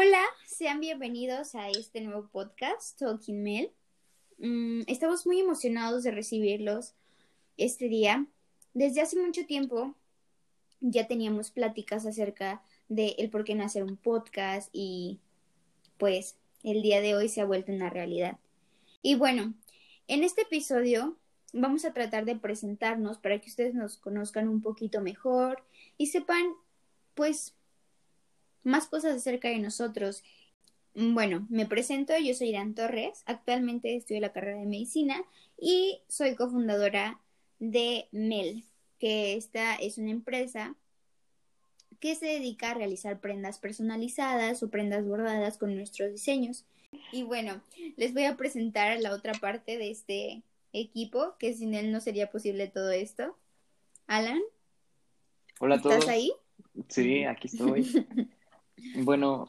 Hola, sean bienvenidos a este nuevo podcast, Talking Mel. Mm, estamos muy emocionados de recibirlos este día. Desde hace mucho tiempo ya teníamos pláticas acerca de el por qué no hacer un podcast y pues el día de hoy se ha vuelto una realidad. Y bueno, en este episodio vamos a tratar de presentarnos para que ustedes nos conozcan un poquito mejor y sepan pues más cosas acerca de nosotros. Bueno, me presento, yo soy Irán Torres, actualmente estudio la carrera de medicina y soy cofundadora de MEL, que esta es una empresa que se dedica a realizar prendas personalizadas o prendas bordadas con nuestros diseños. Y bueno, les voy a presentar la otra parte de este equipo, que sin él no sería posible todo esto. Alan. Hola a todos. ¿Estás ahí? Sí, aquí estoy. Bueno,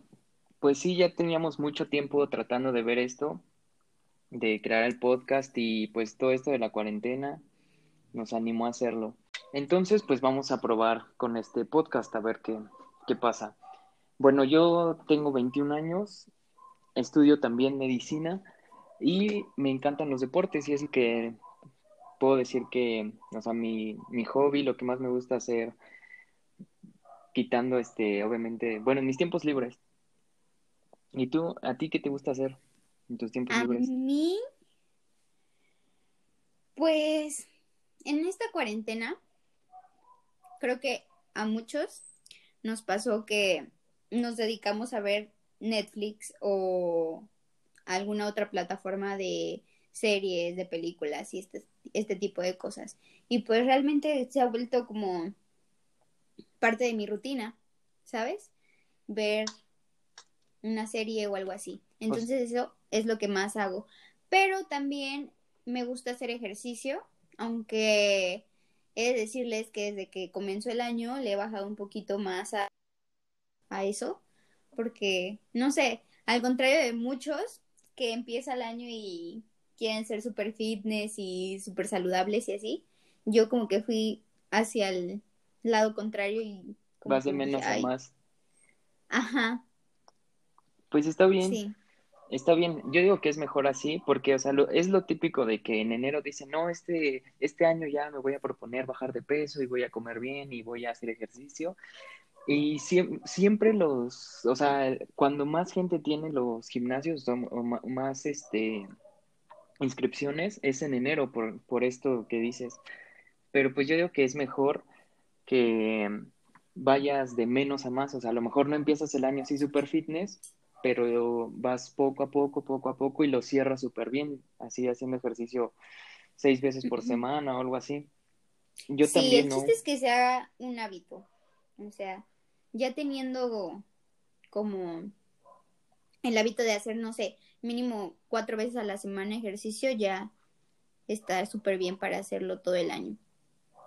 pues sí, ya teníamos mucho tiempo tratando de ver esto, de crear el podcast y pues todo esto de la cuarentena nos animó a hacerlo. Entonces, pues vamos a probar con este podcast a ver qué, qué pasa. Bueno, yo tengo 21 años, estudio también medicina y me encantan los deportes y así que puedo decir que, o sea, mi, mi hobby, lo que más me gusta hacer quitando, este, obviamente, bueno, en mis tiempos libres. ¿Y tú, a ti qué te gusta hacer en tus tiempos a libres? A mí, pues, en esta cuarentena, creo que a muchos nos pasó que nos dedicamos a ver Netflix o alguna otra plataforma de series, de películas y este, este tipo de cosas. Y pues realmente se ha vuelto como parte de mi rutina, ¿sabes? Ver una serie o algo así. Entonces eso es lo que más hago. Pero también me gusta hacer ejercicio, aunque he de decirles que desde que comenzó el año le he bajado un poquito más a, a eso, porque, no sé, al contrario de muchos que empieza el año y quieren ser super fitness y súper saludables y así, yo como que fui hacia el lado contrario y... Vas de menos a más. Ajá. Pues está bien. Sí. Está bien, yo digo que es mejor así porque, o sea, lo, es lo típico de que en enero dicen, no, este, este año ya me voy a proponer bajar de peso y voy a comer bien y voy a hacer ejercicio. Y siempre, siempre los, o sea, cuando más gente tiene los gimnasios o más, este, inscripciones es en enero por, por esto que dices. Pero pues yo digo que es mejor que vayas de menos a más, o sea, a lo mejor no empiezas el año así super fitness, pero vas poco a poco, poco a poco y lo cierras súper bien, así haciendo ejercicio seis veces por semana o algo así. Yo sí, también. el chiste es que se haga un hábito, o sea, ya teniendo como el hábito de hacer, no sé, mínimo cuatro veces a la semana ejercicio, ya está súper bien para hacerlo todo el año,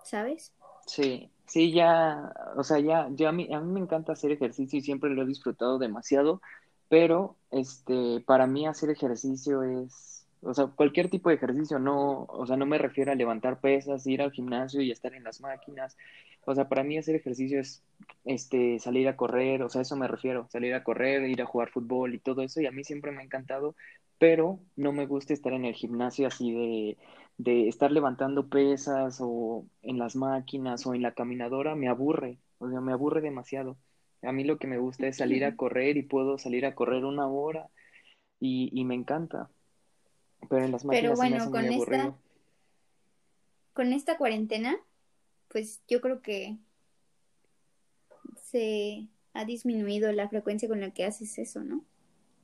¿sabes? Sí, Sí, ya, o sea, ya, ya a mí, a mí me encanta hacer ejercicio y siempre lo he disfrutado demasiado, pero este, para mí hacer ejercicio es, o sea, cualquier tipo de ejercicio, no, o sea, no me refiero a levantar pesas, ir al gimnasio y estar en las máquinas, o sea, para mí hacer ejercicio es, este, salir a correr, o sea, eso me refiero, salir a correr, ir a jugar fútbol y todo eso, y a mí siempre me ha encantado, pero no me gusta estar en el gimnasio así de de estar levantando pesas o en las máquinas o en la caminadora me aburre, o sea, me aburre demasiado. A mí lo que me gusta es salir a correr y puedo salir a correr una hora y, y me encanta. Pero en las máquinas Pero bueno, con esta con esta cuarentena, pues yo creo que se ha disminuido la frecuencia con la que haces eso, ¿no?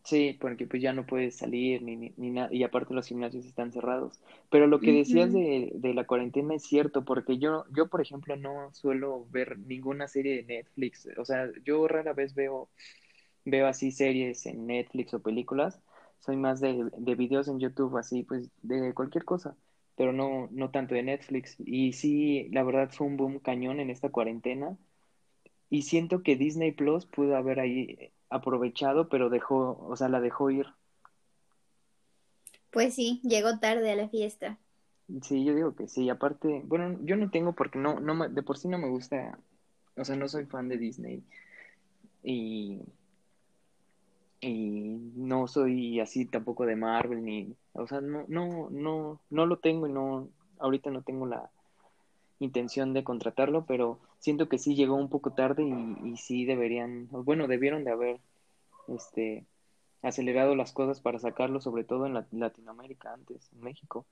Sí, porque pues ya no puedes salir ni, ni, nada, y aparte los gimnasios están cerrados. Pero lo que decías de, de, la cuarentena es cierto, porque yo, yo, por ejemplo, no suelo ver ninguna serie de Netflix. O sea, yo rara vez veo, veo así series en Netflix o películas. Soy más de, de videos en YouTube, así, pues, de cualquier cosa, pero no, no tanto de Netflix. Y sí, la verdad fue un boom cañón en esta cuarentena. Y siento que Disney Plus pudo haber ahí aprovechado, pero dejó, o sea, la dejó ir. Pues sí, llegó tarde a la fiesta. Sí, yo digo que sí. Aparte, bueno, yo no tengo porque no, no de por sí no me gusta, o sea, no soy fan de Disney. Y, y no soy así tampoco de Marvel ni, o sea, no, no, no, no lo tengo y no, ahorita no tengo la intención de contratarlo, pero siento que sí llegó un poco tarde y, y sí deberían, bueno, debieron de haber, este, acelerado las cosas para sacarlo, sobre todo en Latinoamérica antes, en México.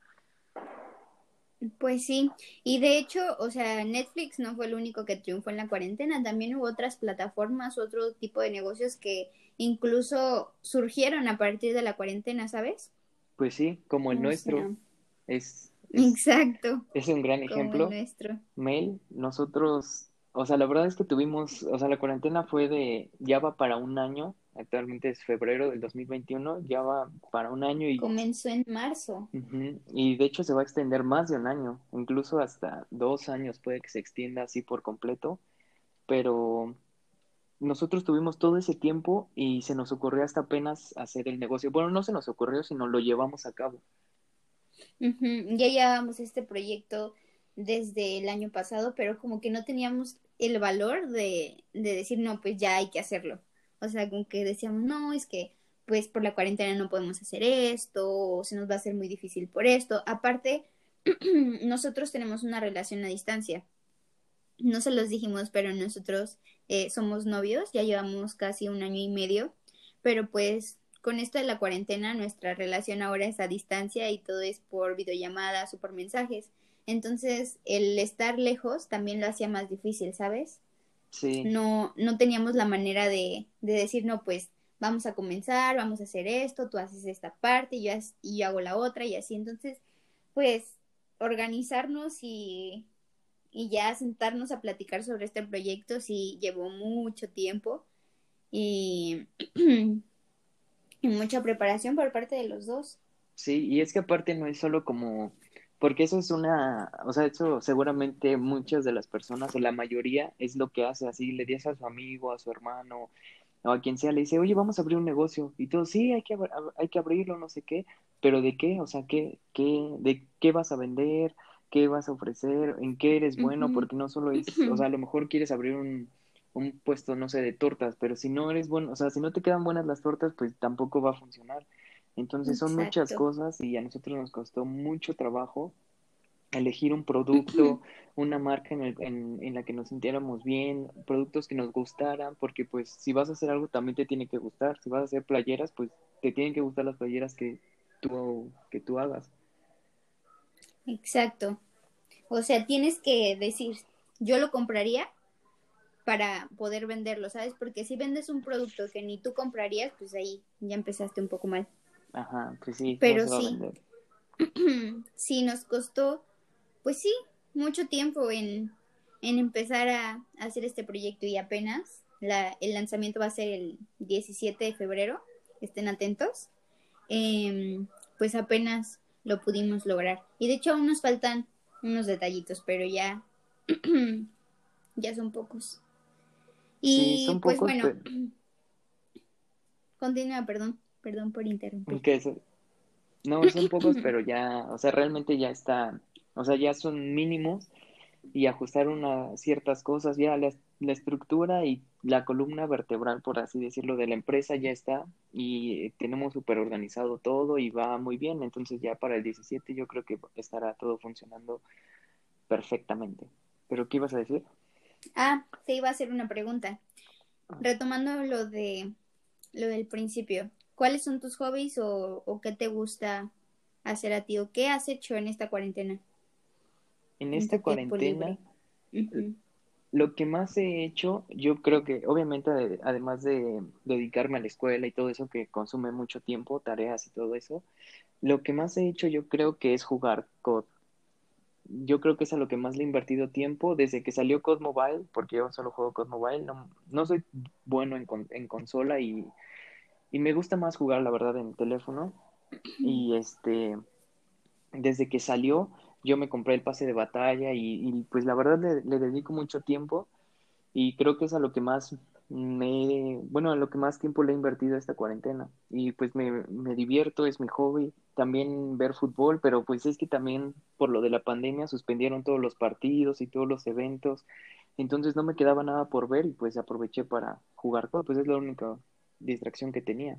Pues sí, y de hecho, o sea, Netflix no fue el único que triunfó en la cuarentena, también hubo otras plataformas, otro tipo de negocios que incluso surgieron a partir de la cuarentena, ¿sabes? Pues sí, como el nuestro. Es, Exacto. Es un gran ejemplo. nuestro. Mail, nosotros, o sea, la verdad es que tuvimos, o sea, la cuarentena fue de, ya va para un año, actualmente es febrero del 2021, ya va para un año y... Comenzó en marzo. y de hecho se va a extender más de un año, incluso hasta dos años puede que se extienda así por completo, pero nosotros tuvimos todo ese tiempo y se nos ocurrió hasta apenas hacer el negocio. Bueno, no se nos ocurrió, sino lo llevamos a cabo. Ya llevábamos este proyecto desde el año pasado, pero como que no teníamos el valor de, de decir, no, pues ya hay que hacerlo. O sea, como que decíamos, no, es que pues por la cuarentena no podemos hacer esto, o se nos va a hacer muy difícil por esto. Aparte, nosotros tenemos una relación a distancia. No se los dijimos, pero nosotros eh, somos novios, ya llevamos casi un año y medio, pero pues con esto de la cuarentena nuestra relación ahora es a distancia y todo es por videollamadas o por mensajes. Entonces, el estar lejos también lo hacía más difícil, ¿sabes? No, no teníamos la manera de, de decir, no, pues vamos a comenzar, vamos a hacer esto, tú haces esta parte y yo, y yo hago la otra y así. Entonces, pues organizarnos y, y ya sentarnos a platicar sobre este proyecto sí llevó mucho tiempo y, y mucha preparación por parte de los dos. Sí, y es que aparte no es solo como porque eso es una, o sea, eso seguramente muchas de las personas, o la mayoría, es lo que hace así, le dice a su amigo, a su hermano, o a quien sea, le dice, oye, vamos a abrir un negocio, y todo, sí, hay que, hay que abrirlo, no sé qué, pero ¿de qué? O sea, ¿qué, qué, ¿de qué vas a vender? ¿Qué vas a ofrecer? ¿En qué eres bueno? Porque no solo es, o sea, a lo mejor quieres abrir un, un puesto, no sé, de tortas, pero si no eres bueno, o sea, si no te quedan buenas las tortas, pues tampoco va a funcionar. Entonces son muchas cosas y a nosotros nos costó mucho trabajo elegir un producto, una marca en, el, en, en, la que nos sintiéramos bien, productos que nos gustaran, porque pues si vas a hacer algo también te tiene que gustar, si vas a hacer playeras, pues te tienen que gustar las playeras que tú, que tú hagas. Exacto. O sea, tienes que decir, yo lo compraría para poder venderlo, ¿sabes? Porque si vendes un producto que ni tú comprarías, pues ahí ya empezaste un poco mal. Ajá, pues sí. Pero sí. sí, nos costó, pues sí, mucho tiempo en, en empezar a, hacer este proyecto y apenas la, el lanzamiento va a ser el 17 de febrero, estén atentos. Em, pues apenas lo pudimos lograr. Y de hecho aún nos faltan unos detallitos, pero ya, ya son pocos. Y pues bueno, continúa, perdón. Perdón por interrumpir. No, son pocos, pero ya, o sea, realmente ya está, o sea, ya son mínimos y ajustar unas ciertas cosas, ya la, la, estructura y la columna vertebral, por así decirlo, de la empresa ya está y tenemos súper organizado todo y va muy bien, entonces ya para el 17 yo creo que estará todo funcionando perfectamente. ¿Pero qué ibas a decir? Ah, te iba a hacer una pregunta. Retomando lo de lo del principio, ¿Cuáles son tus hobbies o, qué te gusta hacer a ti o qué has hecho en esta cuarentena? En esta cuarentena, lo que más he hecho, yo creo que obviamente además de dedicarme a la escuela y todo eso que consume mucho tiempo, tareas y todo eso, lo que más he hecho yo creo que es jugar COD. Yo creo que es a lo que más le he invertido tiempo desde que salió COD Mobile, porque yo solo juego COD Mobile, no, no soy bueno en, en consola y y me gusta más jugar, la verdad, en teléfono. Y este, desde que salió, yo me compré el pase de batalla y, pues la verdad le, dedico mucho tiempo y creo que es a lo que más me, bueno, a lo que más tiempo le he invertido esta cuarentena. Y pues me, me divierto, es mi hobby. También ver fútbol, pero pues es que también por lo de la pandemia suspendieron todos los partidos y todos los eventos. Entonces no me quedaba nada por ver y pues aproveché para jugar. Pues es lo único distracción que tenía.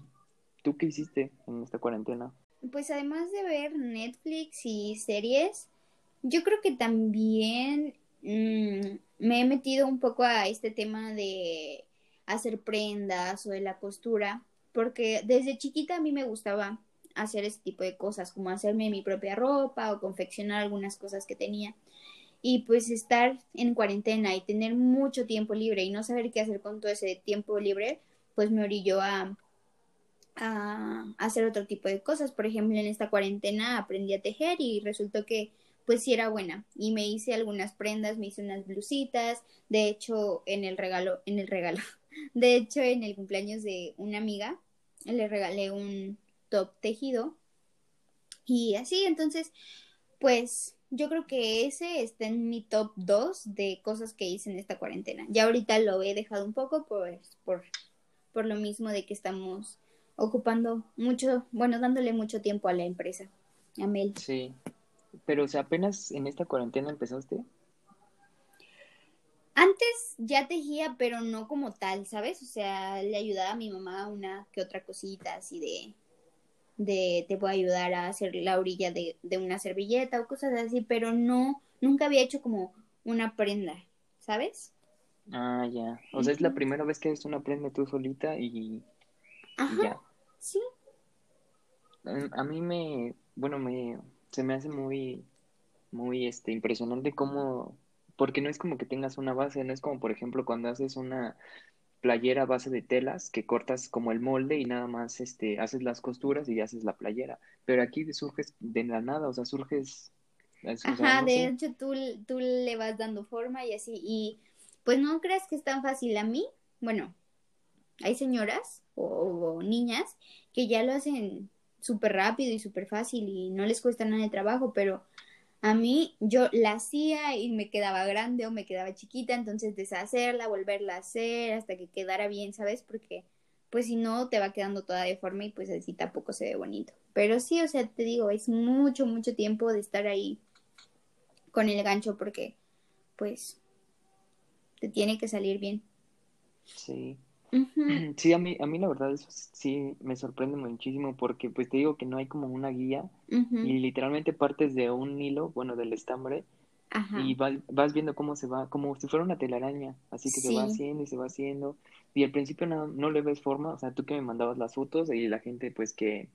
¿Tú qué hiciste en esta cuarentena? Pues además de ver Netflix y series, yo creo que también mm, me he metido un poco a este tema de hacer prendas o de la costura, porque desde chiquita a mí me gustaba hacer ese tipo de cosas, como hacerme mi propia ropa o confeccionar algunas cosas que tenía. Y pues estar en cuarentena y tener mucho tiempo libre y no saber qué hacer con todo ese tiempo libre, pues me orilló a, a hacer otro tipo de cosas. Por ejemplo, en esta cuarentena aprendí a tejer y resultó que pues sí era buena y me hice algunas prendas, me hice unas blusitas, de hecho en el regalo, en el regalo, de hecho en el cumpleaños de una amiga le regalé un top tejido y así, entonces pues yo creo que ese está en mi top 2 de cosas que hice en esta cuarentena. Ya ahorita lo he dejado un poco pues por, por lo mismo de que estamos ocupando mucho, bueno, dándole mucho tiempo a la empresa, a Mel. Sí, pero o sea, apenas en esta cuarentena empezaste. Antes ya tejía, pero no como tal, ¿sabes? O sea, le ayudaba a mi mamá una que otra cosita así de, de te voy a ayudar a hacer la orilla de, de una servilleta o cosas así, pero no, nunca había hecho como una prenda, ¿sabes? Ah, ya. O sea, es la primera vez que haces una prenda tú solita y, Ajá, ya. sí. A mí me, bueno, me, se me hace muy, muy, este, impresionante cómo, porque no es como que tengas una base, no es como, por ejemplo, cuando haces una playera a base de telas que cortas como el molde y nada más, este, haces las costuras y haces la playera, pero aquí surges de la nada, o sea, surges, o sea, Ajá, no de sé. hecho tú, tú le vas dando forma y así, y pues no creas que es tan fácil a mí, bueno, hay señoras o, o niñas que ya lo hacen súper rápido y súper fácil y no les cuesta nada de trabajo, pero a mí yo la hacía y me quedaba grande o me quedaba chiquita, entonces deshacerla, volverla a hacer hasta que quedara bien, ¿sabes? Porque pues si no te va quedando toda deforme y pues así tampoco se ve bonito. Pero sí, o sea, te digo, es mucho, mucho tiempo de estar ahí con el gancho porque pues te tiene que salir bien. Sí. Sí, a mí, a mí la verdad eso sí me sorprende muchísimo porque pues te digo que no hay como una guía y literalmente partes de un hilo, bueno, del estambre Ajá, y va- vas viendo cómo se va, como si fuera una telaraña, así que se va haciendo y se va haciendo y al principio no, no le ves forma, o sea, tú que me mandabas las fotos y la gente pues que,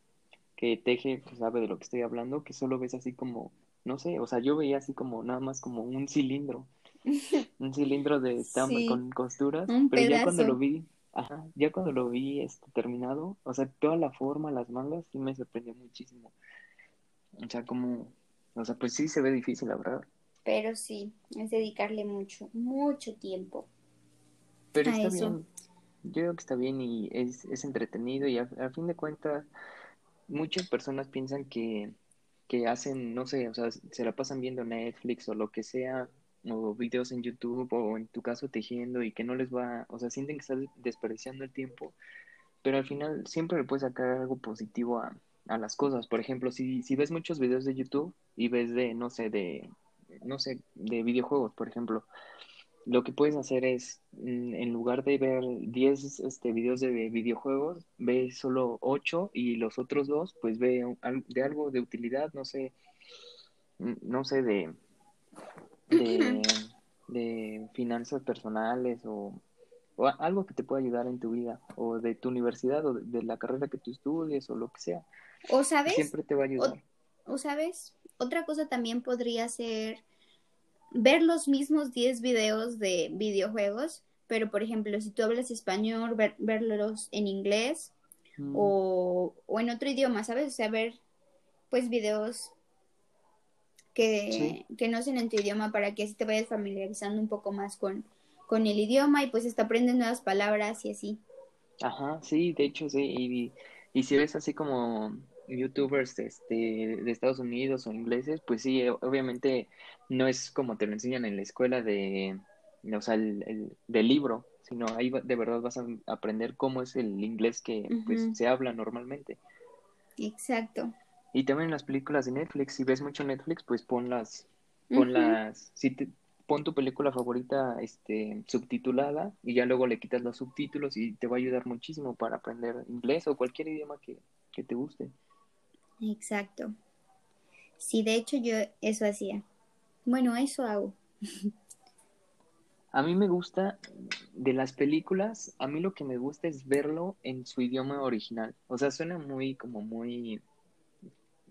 que teje pues, sabe de lo que estoy hablando, que solo ves así como, no sé, o sea, yo veía así como nada más como un cilindro, un cilindro de estambre sí, con costuras, un pero ya cuando lo vi, ajá, ya cuando lo vi este terminado, o sea, toda la forma, las mangas, sí me sorprendió muchísimo. O sea, como, o sea, pues sí se ve difícil, la verdad. Pero sí, es dedicarle mucho, mucho tiempo Pero a está eso. bien, yo creo que está bien y es, es entretenido y a, a fin de cuentas muchas personas piensan que, que hacen, no sé, o sea, se la pasan viendo Netflix o lo que sea, o videos en YouTube o en tu caso tejiendo y que no les va, o sea, sienten que están desperdiciando el tiempo, pero al final siempre le puedes sacar algo positivo a, a las cosas. Por ejemplo, si, si ves muchos videos de YouTube y ves de, no sé, de, no sé, de videojuegos, por ejemplo, lo que puedes hacer es, mm, en lugar de ver 10 este, videos de videojuegos, ve solo 8 y los otros dos, pues ve de algo de utilidad, no sé, mm, no sé, de, de, de finanzas personales o, o algo que te pueda ayudar en tu vida, o de tu universidad, o de, de la carrera que tú estudies, o lo que sea, O sabes, siempre te va a o, ayudar. o sabes, otra cosa también podría ser ver los mismos 10 videos de videojuegos, pero por ejemplo, si tú hablas español, ver, verlos en inglés Mm, o, o en otro idioma, ¿sabes? O sea, ver pues videos sí. que, que no sean en tu idioma para que así te vayas familiarizando un poco más con, con el idioma y pues hasta aprendes nuevas palabras y así. Ajá, sí, de hecho sí, y, y si ves así como youtubers este, de Estados Unidos o ingleses, pues sí, obviamente no es como te lo enseñan en la escuela de, o sea, el, el- del libro, sino ahí de verdad vas a aprender cómo es el inglés que pues se habla normalmente. exacto. Y también las películas de Netflix, si ves mucho Netflix, pues ponlas, Ujú, ponlas, si te, pon tu película favorita este, subtitulada y ya luego le quitas los subtítulos y te va a ayudar muchísimo para aprender inglés o cualquier idioma que, que te guste. Exacto. Sí, de hecho yo eso hacía. Bueno, eso hago. A mí me gusta de las películas, a mí lo que me gusta es verlo en su idioma original. O sea, suena muy como muy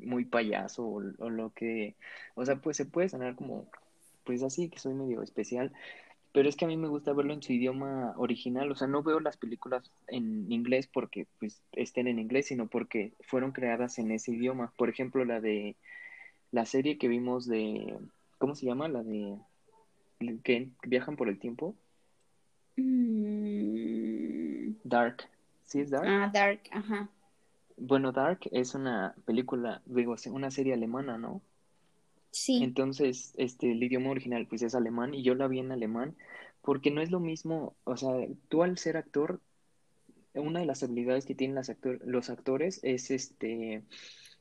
muy payaso o, o lo que, o sea, pues se puede sonar como pues así que soy medio especial, pero es que a mí me gusta verlo en su idioma original, o sea, no veo las películas en inglés porque pues estén en inglés, sino porque fueron creadas en ese idioma. Por ejemplo, la de la serie que vimos de ¿cómo se llama? La de que viajan por el tiempo. Mm. Dark. ¿Sí es Dark? Ah, Dark, ajá. Bueno, Dark es una película, digo, una serie alemana, ¿no? Sí. Entonces, este, el idioma original pues es alemán y yo la vi en alemán porque no es lo mismo, o sea, tú al ser actor, una de las habilidades que tienen las actor los actores es este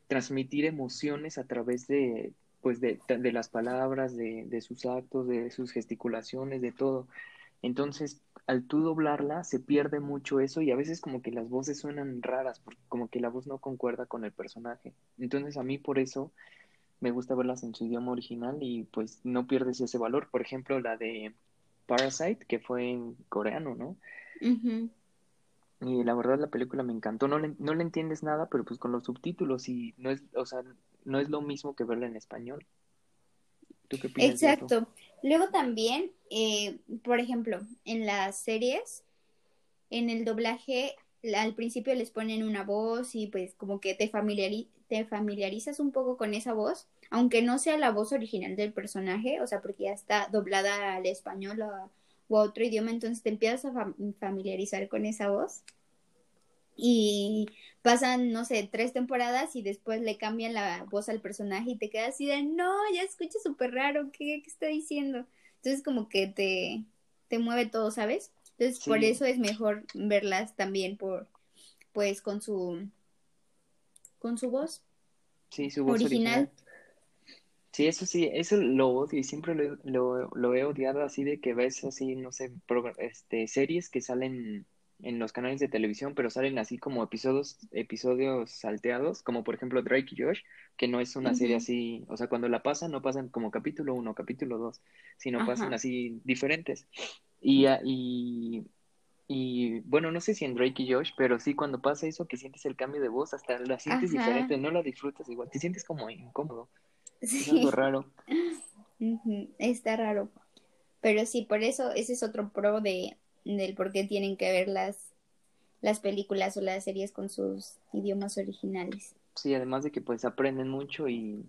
transmitir emociones a través de pues de, de las palabras, de, de sus actos, de sus gesticulaciones, de todo. Entonces, al tú doblarla, se pierde mucho eso y a veces como que las voces suenan raras, como que la voz no concuerda con el personaje. Entonces, a mí por eso me gusta verlas en su idioma original y pues no pierdes ese valor. Por ejemplo, la de Parasite, que fue en coreano, ¿no? Y la verdad la película me encantó. No le, no le entiendes nada, pero pues con los subtítulos y no es, o sea, no es lo mismo que verla en español. ¿Tú qué piensas? Exacto. Luego también, eh, por ejemplo, en las series, en el doblaje, al principio les ponen una voz y pues como que te, familiari te familiarizas un poco con esa voz, aunque no sea la voz original del personaje, o sea, porque ya está doblada al español o a, otro idioma, entonces te empiezas a familiarizar con esa voz. Y pasan, no sé, tres temporadas y después le cambian la voz al personaje y te quedas así de, no, ya escucha súper raro, ¿qué, ¿qué, está diciendo? Entonces como que te, te mueve todo, ¿sabes? Entonces por eso es mejor verlas también por, pues con su con su voz. Sí, su voz original. Sí, eso sí, eso lo odio y siempre lo, lo, lo, he odiado así de que ves así, no sé, este, series que salen en los canales de televisión, pero salen así como episodios, episodios salteados, como por ejemplo Drake y Josh, que no es una serie así, o sea, cuando la pasan no pasan como capítulo 1, capítulo 2, sino pasan así diferentes. Y, y, y bueno, no sé si en Drake y Josh, pero sí cuando pasa eso que sientes el cambio de voz, hasta la sientes diferente, no la disfrutas igual, te sientes como incómodo. Es algo raro. Está raro. Pero sí, por eso ese es otro pro de del por qué tienen que ver las, las películas o las series con sus idiomas originales. Sí, además de que pues aprenden mucho y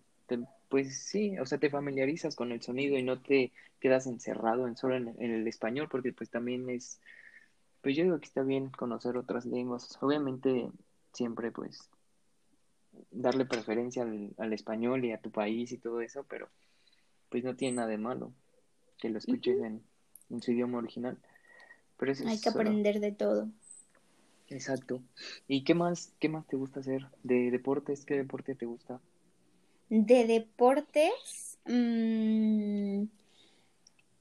pues sí, o sea, te familiarizas con el sonido y no te quedas encerrado en solo en el español porque pues también es pues yo digo que está bien conocer otras lenguas. Obviamente siempre pues darle preferencia al, español y a tu país y todo eso, pero pues no tiene nada de malo que lo escuches en, su idioma original. Pero Hay que aprender de todo. Exacto. ¿Y qué más, qué más te gusta hacer? ¿De deportes? ¿Qué deporte te gusta? De deportes, mmm,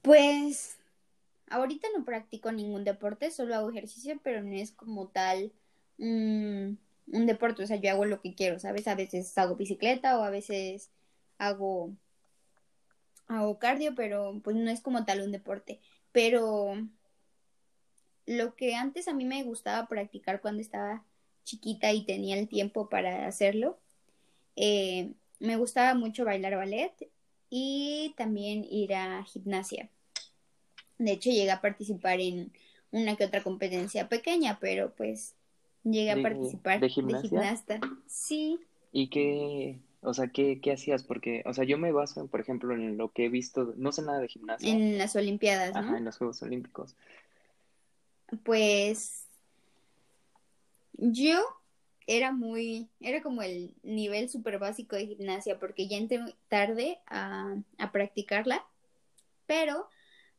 pues Ahorita no practico ningún deporte, solo hago ejercicio, pero no es como tal un deporte. O sea, yo hago lo que quiero, ¿sabes? A veces hago bicicleta o a veces hago, hago cardio, pero pues no es como tal un deporte. Pero lo que antes a mí me gustaba practicar cuando estaba chiquita y tenía el tiempo para hacerlo, eh, me gustaba mucho bailar ballet y también ir a gimnasia. De hecho, llegué a participar en una que otra competencia pequeña, pero pues llegué a participar de, gimnasta. Sí. ¿Y qué, o sea, qué, qué hacías? Porque, o sea, yo me baso, por ejemplo, en lo que he visto, no sé nada de gimnasia. En las Olimpiadas, ¿no? Ajá, en los Juegos Olímpicos. Pues yo era muy, era como el nivel súper básico de gimnasia, porque ya entré tarde a, a practicarla, pero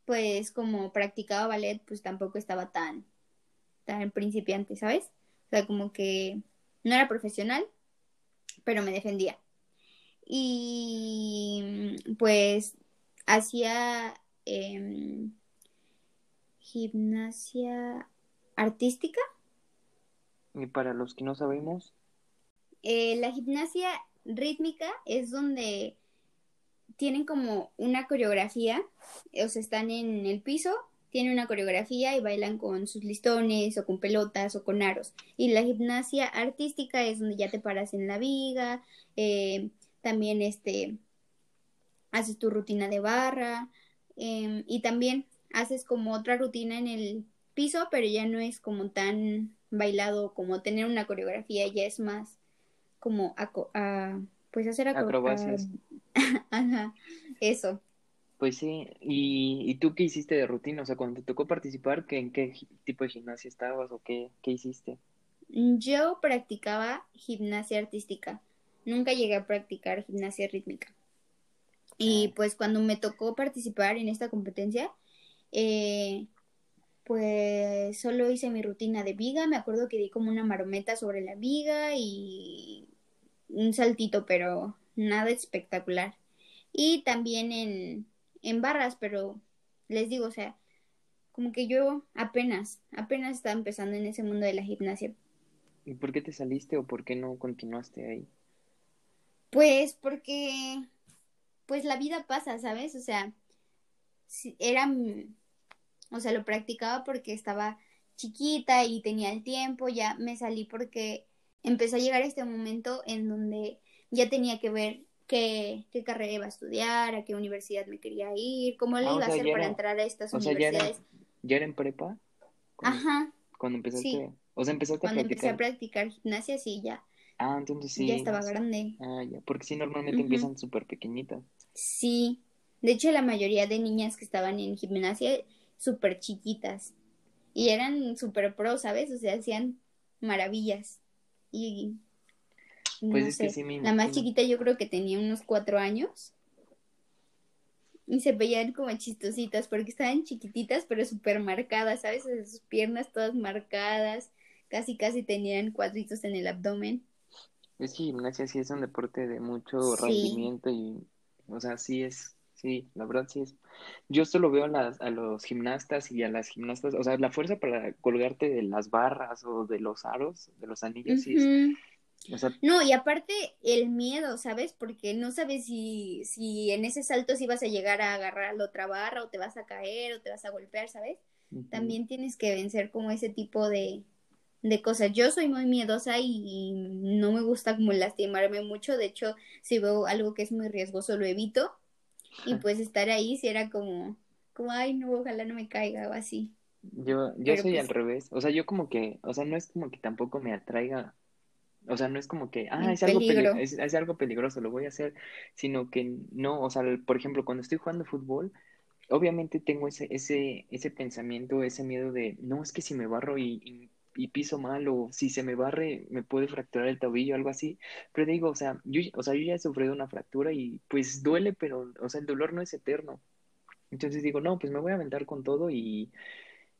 pues como practicaba ballet, pues tampoco estaba tan, tan principiante, ¿sabes? O sea, como que no era profesional, pero me defendía. Y pues hacía em, gimnasia artística. Y para los que no sabemos. Eh, la gimnasia rítmica es donde tienen como una coreografía, o sea, están en el piso, tienen una coreografía y bailan con sus listones o con pelotas o con aros. Y la gimnasia artística es donde ya te paras en la viga, eh, también este, haces tu rutina de barra em, y también haces como otra rutina en el piso, pero ya no es como tan bailado como tener una coreografía, ya es más como a, pues hacer acrobacias. Ajá, eso. Pues sí, ¿Y, ¿Y, tú qué hiciste de rutina? O sea, cuando te tocó participar, ¿qué, ¿en qué tipo de gimnasia estabas o qué, qué hiciste? Yo practicaba gimnasia artística, nunca llegué a practicar gimnasia rítmica. Y ah. pues cuando me tocó participar en esta competencia, eh, pues solo hice mi rutina de viga, me acuerdo que di como una marometa sobre la viga y un saltito, pero nada espectacular. Y también en, en barras, pero les digo, o sea, como que yo apenas, apenas estaba empezando en ese mundo de la gimnasia. ¿Y por qué te saliste o por qué no continuaste ahí? Pues porque, pues la vida pasa, ¿sabes? O sea, era, o sea, lo practicaba porque estaba chiquita y tenía el tiempo, ya me salí porque empezó a llegar este momento en donde ya tenía que ver qué, qué carrera iba a estudiar, a qué universidad me quería ir, cómo le ah, iba a hacer para entrar a estas universidades. ya, era, en prepa? Ajá. Cuando empezaste, o sea, empezaste a practicar. empecé a practicar gimnasia, sí, ya. Ah, entonces sí. Ya estaba grande. Ah, ya, porque sí, normalmente empiezan súper pequeñitas. Sí, de hecho la mayoría de niñas que estaban en gimnasia, súper chiquitas. Y eran súper pro, ¿sabes? O sea, hacían maravillas. Y pues la más chiquita yo creo que tenía unos cuatro años. Y se veían como chistositas porque estaban chiquititas pero súper marcadas, ¿sabes? Sus piernas todas marcadas, casi casi tenían cuadritos en el abdomen. Es que gimnasia sí es un deporte de mucho rendimiento y, o sea, sí es, sí, la verdad sí es. Yo solo veo a, las, a los gimnastas y a las gimnastas, o sea, la fuerza para colgarte de las barras o de los aros, de los anillos, sí es no, y aparte el miedo, ¿sabes? Porque no sabes si, si en ese salto si vas a llegar a agarrar la otra barra o te vas a caer o te vas a golpear, ¿sabes? También tienes que vencer como ese tipo de, de cosas. Yo soy muy miedosa y, no me gusta como lastimarme mucho. De hecho, si veo algo que es muy riesgoso, lo evito. Y pues estar ahí si era como, como, ay, no, ojalá no me caiga o así. Yo, yo soy al pues revés. O sea, yo como que, o sea, no es como que tampoco me atraiga o sea, no es como que, ah, es algo, es, algo peligroso, lo voy a hacer, sino que no, o sea, por ejemplo, cuando estoy jugando fútbol, obviamente tengo ese, ese, ese pensamiento, ese miedo de, no, es que si me barro y, y, piso mal o si se me barre me puede fracturar el tobillo, algo así, pero digo, o sea, yo, o sea, yo ya he sufrido una fractura y pues duele, pero, o sea, el dolor no es eterno. Entonces digo, no, pues me voy a aventar con todo y,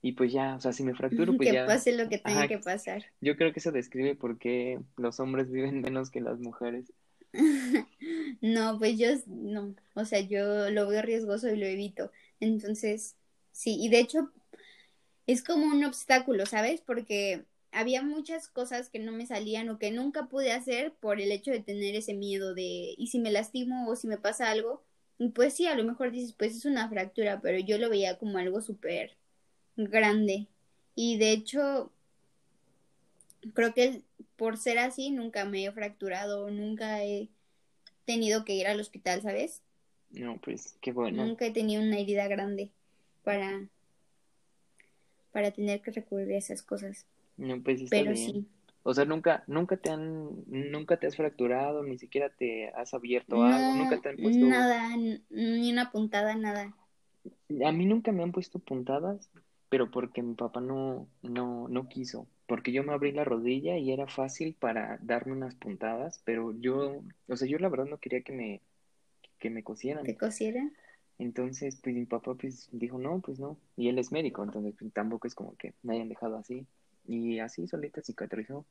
y pues ya, o sea, si me fracturo, pues ya. Que pase lo que tenga que pasar. Yo creo que eso describe por qué los hombres viven menos que las mujeres. no, pues yo no, o sea, yo lo veo riesgoso y lo evito. Entonces, sí, y de hecho es como un obstáculo, ¿sabes? Porque había muchas cosas que no me salían o que nunca pude hacer por el hecho de tener ese miedo de, ¿y si me lastimo o si me pasa algo? Y pues sí, a lo mejor dices, pues es una fractura, pero yo lo veía como algo súper grande. Y de hecho, creo que por ser así nunca me he fracturado, nunca he tenido que ir al hospital, ¿sabes? No, pues qué bueno. Nunca he tenido una herida grande para para tener que recurrir a esas cosas. No, pues Pero sí. O sea, nunca nunca te han nunca te has fracturado, ni siquiera te has abierto algo, nunca te han puesto nada, ni una puntada, nada. A mí nunca me han puesto puntadas, pero porque mi papá no, no, no quiso, porque yo me abrí la rodilla y era fácil para darme unas puntadas, pero yo, o sea, yo la verdad no quería que me, que me cosieran. ¿Te cosieran? Entonces, pues mi papá pues dijo, no, pues no, y él es médico, entonces pues, tampoco es como que me hayan dejado así, y así solita cicatrizó.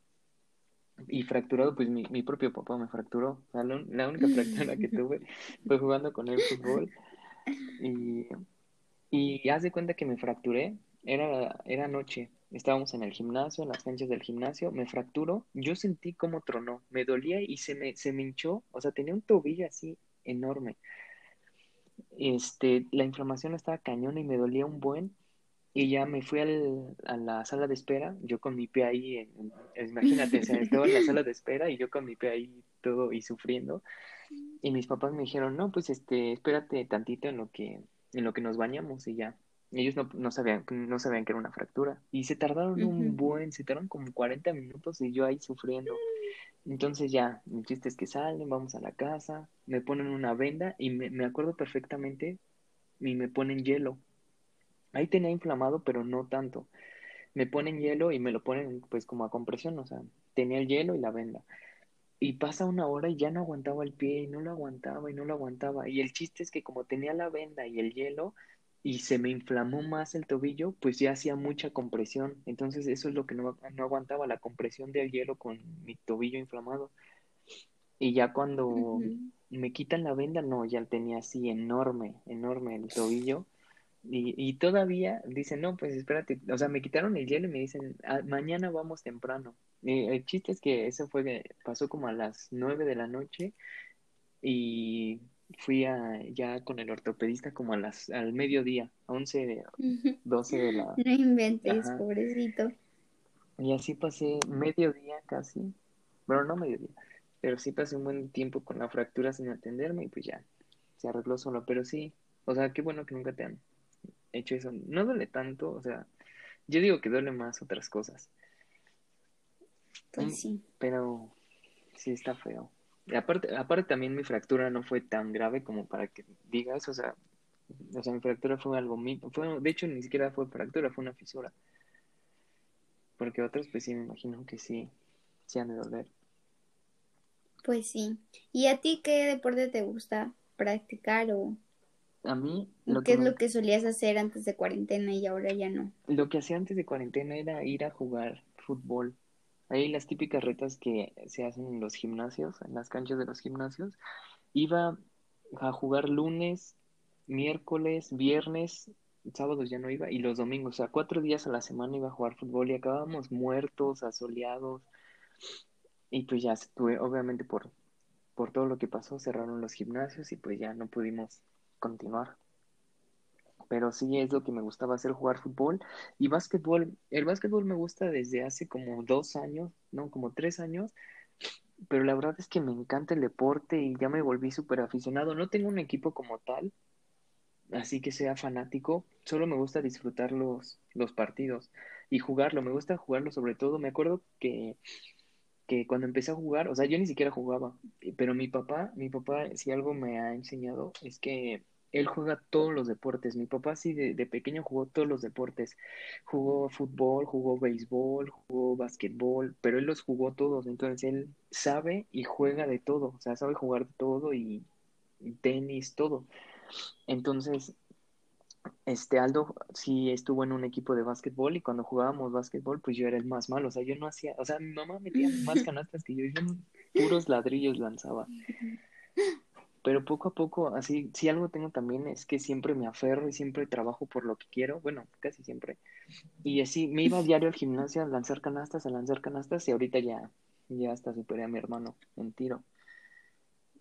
Y fracturado, pues mi, mi propio papá me fracturó. O sea, la, única fractura que tuve fue jugando con el fútbol. Y Y haz de cuenta que me fracturé, era, era noche, estábamos en el gimnasio, en las canchas del gimnasio, me fracturó, yo sentí como tronó, me dolía y se me, se me hinchó, o sea, tenía un tobillo así enorme. Este, la inflamación estaba cañona y me dolía un buen, y ya me fui al, a la sala de espera, yo con mi pie ahí, en, imagínate, o sea, estaba en la sala de espera y yo con mi pie ahí todo y sufriendo. Y mis papás me dijeron, no, pues este, espérate tantito en lo que, en lo que nos bañamos y ya. Ellos no, no sabían, no sabían que era una fractura. Y se tardaron un buen, se tardaron como 40 minutos y yo ahí sufriendo. Entonces ya, el chiste es que salen, vamos a la casa, me ponen una venda y me, me acuerdo perfectamente y me ponen hielo Ahí tenía inflamado, pero no tanto. Me ponen hielo y me lo ponen pues como a compresión, o sea, tenía el hielo y la venda. Y pasa una hora y ya no aguantaba el pie y no lo aguantaba y no lo aguantaba. Y el chiste es que como tenía la venda y el hielo y se me inflamó más el tobillo, pues ya hacía mucha compresión. Entonces eso es lo que no, no aguantaba, la compresión del hielo con mi tobillo inflamado. Y ya cuando me quitan la venda, no, ya tenía así enorme, enorme el tobillo y, y todavía dicen, no, pues espérate, o sea, me quitaron el hielo y me dicen, ah, mañana vamos temprano. Y el chiste es que eso fue, pasó como a las nueve de la noche y fui a, ya con el ortopedista como a las, al mediodía, once, doce de la... No inventes, pobrecito. Y así pasé mediodía casi, bueno, no mediodía, pero sí pasé un buen tiempo con la fractura sin atenderme y pues ya, se arregló solo, pero sí, o sea, qué bueno que nunca te han hecho eso. No duele tanto, o sea, yo digo que duele más otras cosas. Pues mm, sí. Pero sí está feo. Y aparte, aparte también mi fractura no fue tan grave como para que digas, o sea, o sea, mi fractura fue algo fue, de hecho ni siquiera fue fractura, fue una fisura. Porque otros pues sí me imagino que sí, sí han de doler. Pues sí. ¿Y a ti qué deporte te gusta practicar o a mí... Lo ¿Qué es lo que solías hacer antes de cuarentena y ahora ya no? Lo que hacía antes de cuarentena era ir a jugar fútbol. Ahí las típicas retas que se hacen en los gimnasios, en las canchas de los gimnasios. Iba a jugar lunes, miércoles, viernes, sábados ya no iba, y los domingos, o sea, cuatro días a la semana iba a jugar fútbol y acabábamos muertos, asoleados. Y pues ya, obviamente por, por todo lo que pasó, cerraron los gimnasios y pues ya no pudimos continuar. Pero sí es lo que me gustaba hacer, jugar fútbol y básquetbol. El básquetbol me gusta desde hace como dos años, no, como tres años. Pero la verdad es que me encanta el deporte y ya me volví súper aficionado. No tengo un equipo como tal, así que sea fanático. Solo me gusta disfrutar los, los partidos y jugarlo. Me gusta jugarlo sobre todo. Me acuerdo que que cuando empecé a jugar, o sea, yo ni siquiera jugaba, pero mi papá, mi papá, si algo me ha enseñado, es que él juega todos los deportes. Mi papá sí de, pequeño jugó todos los deportes. Jugó fútbol, jugó béisbol, jugó básquetbol, pero él los jugó todos. Entonces él sabe y juega de todo. O sea, sabe jugar de todo y, y tenis, todo. Entonces, este Aldo sí estuvo en un equipo de básquetbol y cuando jugábamos básquetbol, pues yo era el más malo. O sea, yo no hacía, o sea, mi mamá metía más canastas que yo, yo puros ladrillos lanzaba. Pero poco a poco, así, si algo tengo también es que siempre me aferro y siempre trabajo por lo que quiero, bueno, casi siempre. Y así, me iba a diario al gimnasio a lanzar canastas, a lanzar canastas y ahorita ya, ya hasta superé a mi hermano en tiro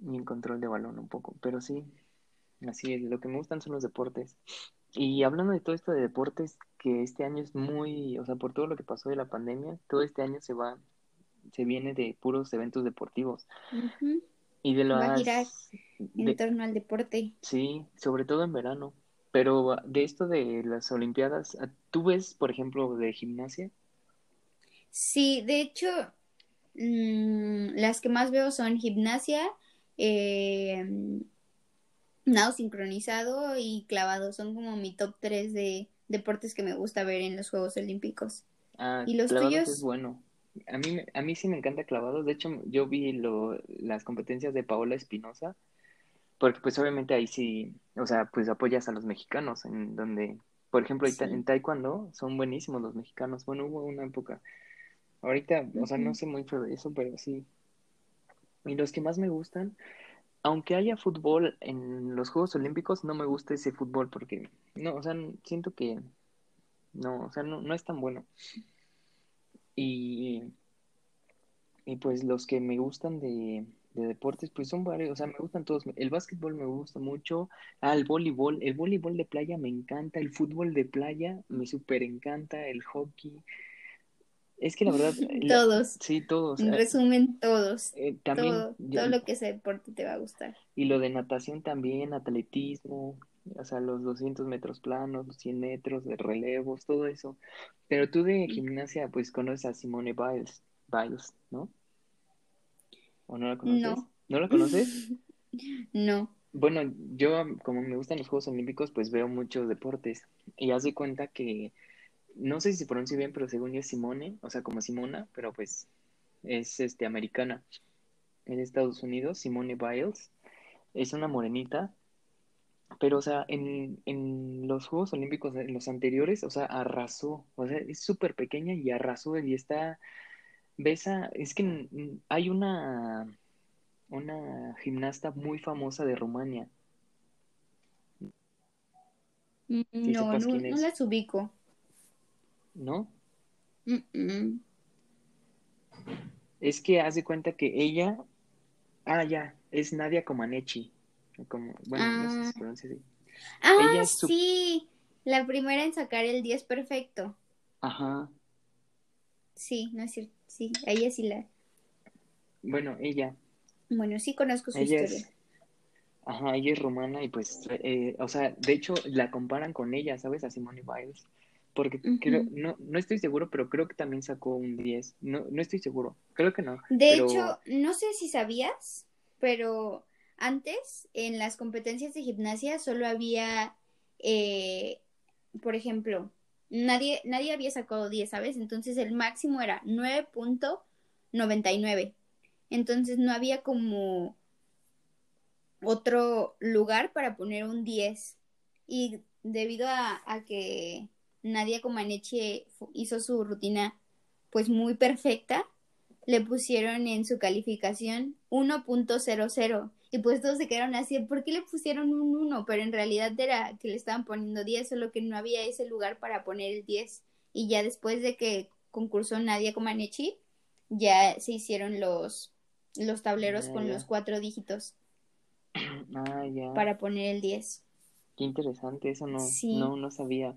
y en control de balón un poco. Pero sí, así es, lo que me gustan son los deportes. Y hablando de todo esto de deportes, que este año es muy, o sea, por todo lo que pasó de la pandemia, todo este año se va, se viene de puros eventos deportivos. Y de las... Va a girar en torno al deporte. Sí, sobre todo en verano. Pero de esto de las Olimpiadas, ¿tú ves, por ejemplo, de gimnasia? Sí, de hecho, mm, las que más veo son gimnasia, eh, nado sincronizado y clavado. Son como mi top 3 de deportes que me gusta ver en los Juegos Olímpicos. Ah, ¿Y los tuyos? es bueno. A mí, a mí sí me encanta clavados. De hecho, yo vi lo, las competencias de Paola Espinosa, porque pues obviamente ahí sí, o sea, pues apoyas a los mexicanos, en donde, por ejemplo, en Taekwondo son buenísimos los mexicanos. Bueno, hubo una época. Ahorita, o sea, no sé mucho de eso, pero sí. Y los que más me gustan, aunque haya fútbol en los Juegos Olímpicos, no me gusta ese fútbol porque, no, o sea, siento que, no, o sea, no, no es tan bueno. Y, y pues los que me gustan de, de deportes, pues son varios, o sea, me gustan todos. El básquetbol me gusta mucho, ah, el voleibol, el voleibol de playa me encanta, el fútbol de playa me súper encanta, el hockey. Es que la verdad... todos. sí, todos. En eh, resumen, todos. eh, también, todo, todo lo que sea deporte te va a gustar. y lo de natación también, atletismo, o sea, los 200 metros planos, los 100 metros de relevos, todo eso. Pero tú de gimnasia, pues conoces a Simone Biles, Biles, ¿no? ¿O no la conoces? No. ¿No la conoces? No. Bueno, yo como me gustan los Juegos Olímpicos, pues veo muchos deportes y haz de cuenta que, no sé si se pronuncia bien, pero según yo es Simone, o sea, como Simona, pero pues es este americana. En Estados Unidos, Simone Biles es una morenita, pero o sea, en, en los Juegos Olímpicos, en los anteriores, o sea, arrasó, o sea, es súper pequeña y arrasó y está, ves a, es que hay una una gimnasta muy famosa de Rumania. Mm, No, sepas no, no las ubico. ¿No? Mm, mm. Es que haz de cuenta que ella, ah, ya, es Nadia Comaneci. Como, bueno, no sé si Ah. pronuncia así. Ah, Ella es su- sí. La primera en sacar el 10 perfecto. Ajá. Sí, no es cierto. Sí, ella sí la. Bueno, ella, Bueno, sí conozco su ella historia. es, ajá, ella es rumana y pues, eh, o sea, de hecho la comparan con ella, ¿sabes? A Simone Biles. Porque creo, no, no estoy seguro, pero creo que también sacó un 10. No, no estoy seguro. Creo que no. De pero- hecho, no sé si sabías, pero antes en las competencias de gimnasia solo había, eh, por ejemplo, nadie, nadie había sacado 10, ¿sabes? Entonces el máximo era 9.99. Entonces no había como otro lugar para poner un 10. Y debido a, a que Nadia Comaneci hizo su rutina pues muy perfecta, le pusieron en su calificación 1.00 y pues todos se quedaron así, ¿por qué le pusieron un 1? Pero en realidad era que le estaban poniendo 10, solo que no había ese lugar para poner el 10 y ya después de que concursó Nadia Comaneci, ya se hicieron los, los tableros Ya, con ya. los cuatro dígitos Ah, ya. para poner el 10. Qué interesante, eso no, Sí. no, no sabía.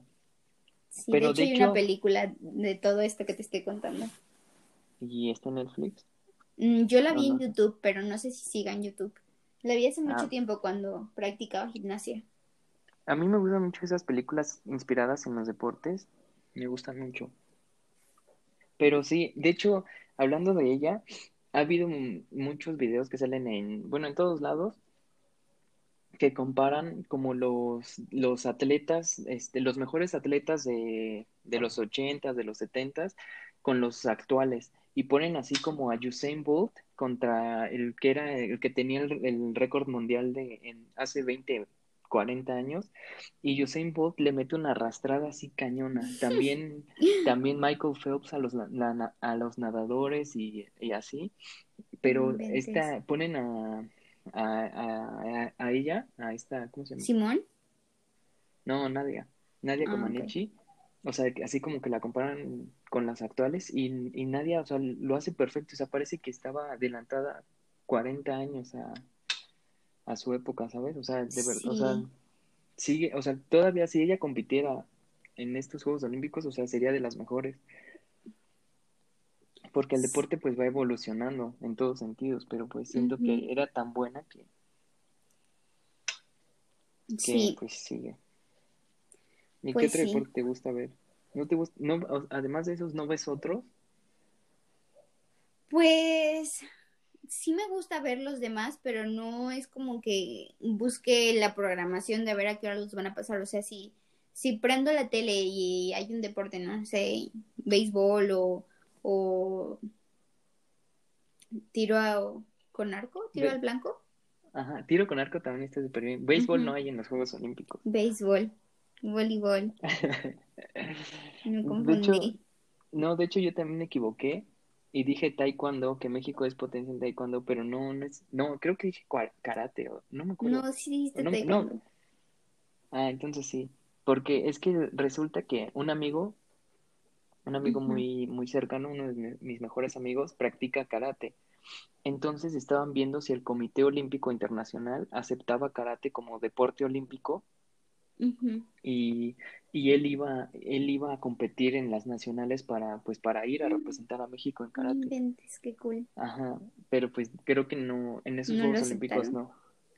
Sí, Pero de hecho de hay hecho- una película de todo esto que te estoy contando. ¿Y está en Netflix? Mm, Yo la vi en no. YouTube, pero no sé si siga en YouTube. La vi hace mucho Ah. tiempo cuando practicaba gimnasia. A mí me gustan mucho esas películas inspiradas en los deportes, me gustan mucho. Pero sí, de hecho, hablando de ella, ha habido muchos videos que salen en, bueno, en todos lados, que comparan como los, los atletas, este, los mejores atletas de, de los 80s, de los 70s, con los actuales. Y ponen así como a Usain Bolt contra el que era el que tenía el, el récord mundial de en, hace 20, 40 años. Y Usain Bolt le mete una arrastrada así cañona. También, también Michael Phelps a los, na- a los nadadores y, y así. Pero inventes. esta, ponen a, a, a, a ella, a esta, ¿cómo se llama? ¿Simón? No, Nadia, Nadia Ah, Comaneci, o sea, así como que la comparan con las actuales y, y Nadia, o sea, lo hace perfecto, o sea, parece que estaba adelantada 40 años a, a su época, ¿sabes? O sea, de verdad, o sea, Sí. sigue, o sea, todavía si ella compitiera en estos Juegos Olímpicos, o sea, sería de las mejores. Porque el deporte pues va evolucionando en todos sentidos, pero pues siento que era tan buena que, que Sí, pues sigue. ¿Y Pues qué otro sí. deporte te gusta ver? ¿No te gusta, no, además de esos, ¿no ves otros? pues sí me gusta ver los demás, pero no es como que busque la programación de ver a qué hora los van a pasar. O sea, si, si prendo la tele y hay un deporte, no sé, béisbol o, o tiro a- con arco, tiro al blanco, Ajá, tiro con arco también está súper bien. Béisbol no hay en los Juegos Olímpicos. béisbol, voleibol, me De hecho, confundí. no, de hecho yo también me equivoqué y dije taekwondo, que México es potencia en taekwondo, pero no, no es, no, creo que dije karate, o, no me acuerdo. No, sí dijiste taekwondo. Ah, entonces sí, porque es que resulta que un amigo, un amigo muy, muy cercano, uno de mis mejores amigos, practica karate. Entonces estaban viendo si el Comité Olímpico Internacional aceptaba karate como deporte olímpico y, y, él iba él iba a competir en las nacionales para pues para ir a mm. representar a México en karate. qué cool. Ajá, pero pues creo que no en esos Juegos Olímpicos no.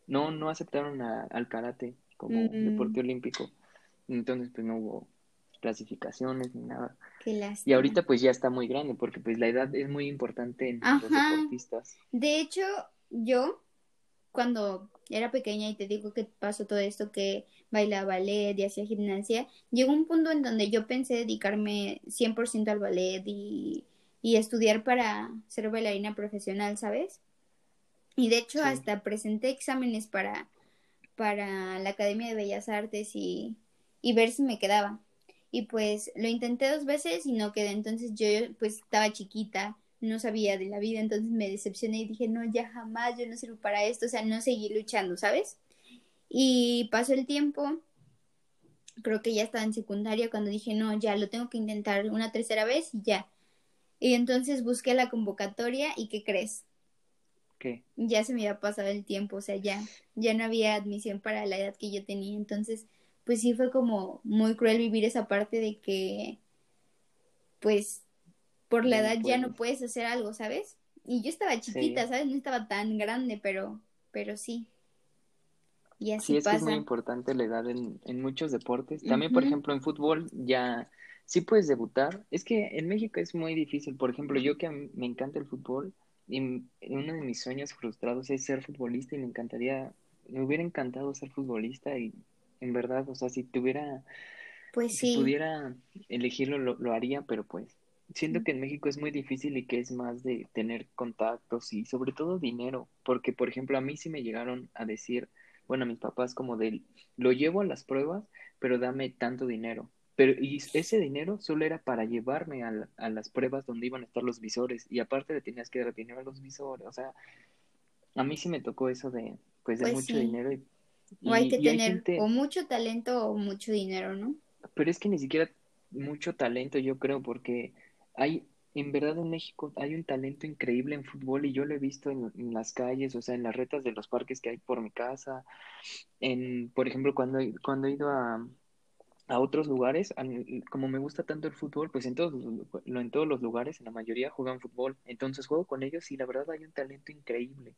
No no aceptaron al karate como mm. deporte olímpico. Entonces pues no hubo clasificaciones ni nada. y ahorita pues ya está muy grande porque pues la edad es muy importante en los deportistas. De hecho, yo cuando era pequeña y te digo que pasó todo esto que bailaba ballet y hacía gimnasia, llegó un punto en donde yo pensé dedicarme 100% al ballet y, y, estudiar para ser bailarina profesional, ¿sabes? Y de hecho hasta presenté exámenes para, para la Academia de Bellas Artes y, y ver si me quedaba y pues lo intenté dos veces y no quedé. Entonces yo pues estaba chiquita, no sabía de la vida, entonces me decepcioné y dije, no, ya jamás, yo no sirvo para esto, o sea, no seguí luchando, ¿sabes? Y pasó el tiempo, creo que ya estaba en secundaria cuando dije, no, ya lo tengo que intentar una tercera vez y ya. Y entonces busqué la convocatoria y ¿qué crees? ¿Qué? Ya se me había pasado el tiempo, o sea, ya, ya no había admisión para la edad que yo tenía, entonces pues sí fue como muy cruel vivir esa parte de que, pues, por la edad ya no puedes hacer algo, ¿sabes? Y yo estaba chiquita, ¿sabes? No estaba tan grande, pero, pero sí. Y así sí, es que es muy importante la edad en, en muchos deportes. También, por ejemplo, en fútbol ya sí puedes debutar. Es que en México es muy difícil. Por ejemplo, yo que me encanta el fútbol, y uno de mis sueños frustrados es ser futbolista y me encantaría, me hubiera encantado ser futbolista y en verdad, o sea, si tuviera, pues si pudiera elegirlo, lo, haría, pero pues siento que en México es muy difícil y que es más de tener contactos y sobre todo dinero, porque por ejemplo a mí sí me llegaron a decir, bueno, a mis papás como de, lo llevo a las pruebas, pero dame tanto dinero. Pero y ese dinero solo era para llevarme a, a las pruebas donde iban a estar los visores y aparte le tenías que dar dinero a los visores, o sea, a mí sí me tocó eso de, pues, de pues mucho dinero y o hay que tener o mucho talento o mucho dinero, ¿no? Pero es que ni siquiera mucho talento, yo creo, porque hay, en verdad en México hay un talento increíble en fútbol y yo lo he visto en, las calles, o sea, en las retas de los parques que hay por mi casa, en, por ejemplo, cuando, cuando he ido a, a otros lugares, como me gusta tanto el fútbol, pues en todos, en todos los lugares, en la mayoría juegan fútbol, entonces juego con ellos y la verdad hay un talento increíble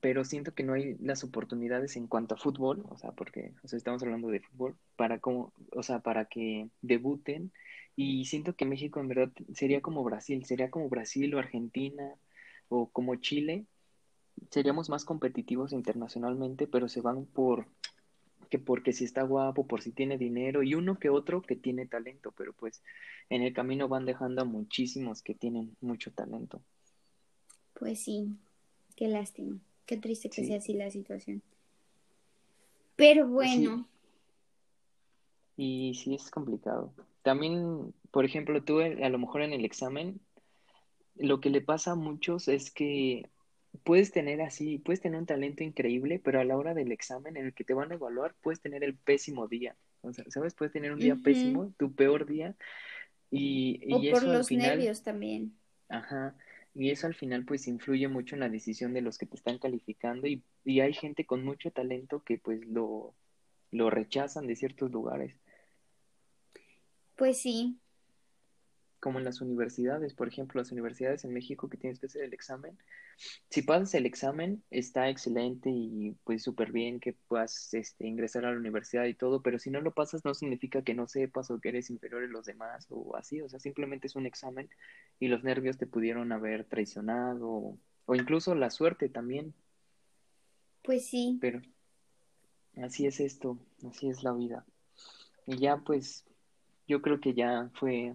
pero siento que no hay las oportunidades en cuanto a fútbol, o sea, porque o sea, estamos hablando de fútbol, para como, o sea, para que debuten y siento que México en verdad sería como Brasil, sería como Brasil o Argentina o como Chile, seríamos más competitivos internacionalmente, pero se van por que porque si está guapo, por si tiene dinero y uno que otro que tiene talento, pero pues en el camino van dejando a muchísimos que tienen mucho talento. Pues sí, qué lástima. Qué triste que sea así la situación. Pero bueno. Y sí es complicado. También, por ejemplo, tú a lo mejor en el examen, lo que le pasa a muchos es que puedes tener así, puedes tener un talento increíble, pero a la hora del examen en el que te van a evaluar, puedes tener el pésimo día. O sea, ¿sabes? Puedes tener un día pésimo, tu peor día. Y, y o por los nervios también. Ajá. Y eso al final pues influye mucho en la decisión de los que te están calificando y, y hay gente con mucho talento que pues lo, lo rechazan de ciertos lugares. Pues sí. Como en las universidades, por ejemplo, las universidades en México que tienes que hacer el examen. Si pasas el examen, está excelente y pues súper bien que puedas este, ingresar a la universidad y todo, pero si no lo pasas no significa que no sepas o que eres inferior a los demás o así, o sea, simplemente es un examen y los nervios te pudieron haber traicionado o incluso la suerte también. Pues sí. Pero así es esto, así es la vida. Y ya pues yo creo que ya fue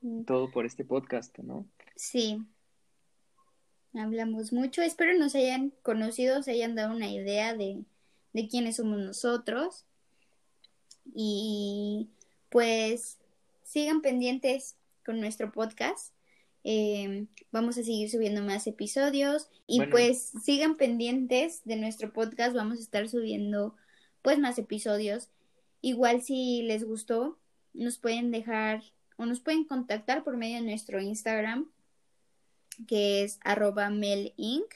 mm. todo por este podcast, ¿no? Sí. Hablamos mucho. Espero nos hayan conocido, se hayan dado una idea de, de quiénes somos nosotros. Y pues sigan pendientes con nuestro podcast Em, vamos a seguir subiendo más episodios y pues sigan pendientes de nuestro podcast. Vamos a estar subiendo pues más episodios. Igual si les gustó, nos pueden dejar o nos pueden contactar por medio de nuestro Instagram, que es arroba melinc,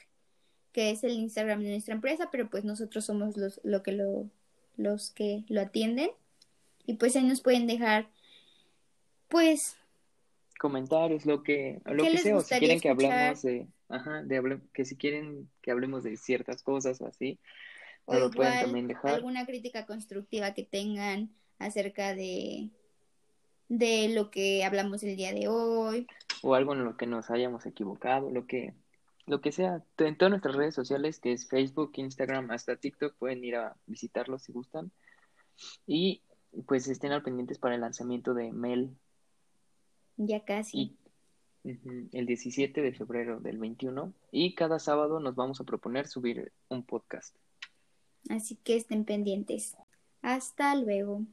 que es el Instagram de nuestra empresa, pero pues nosotros somos los, lo que lo, los que lo atienden. Y pues ahí nos pueden dejar, pues... Comentarios, lo que, lo que sea, o si quieren que hablemos de, ajá, de que si quieren que hablemos de ciertas cosas o así, o lo pueden también dejar. alguna crítica constructiva que tengan acerca de, de lo que hablamos el día de hoy. O algo en lo que nos hayamos equivocado, lo que, lo que sea. En todas nuestras redes sociales, que es Facebook, Instagram, hasta TikTok, pueden ir a visitarlos si gustan. Y pues estén al pendientes para el lanzamiento de Mel. Ya casi. el 17 de febrero del 21. Y cada sábado nos vamos a proponer subir un podcast. Así que estén pendientes. Hasta luego.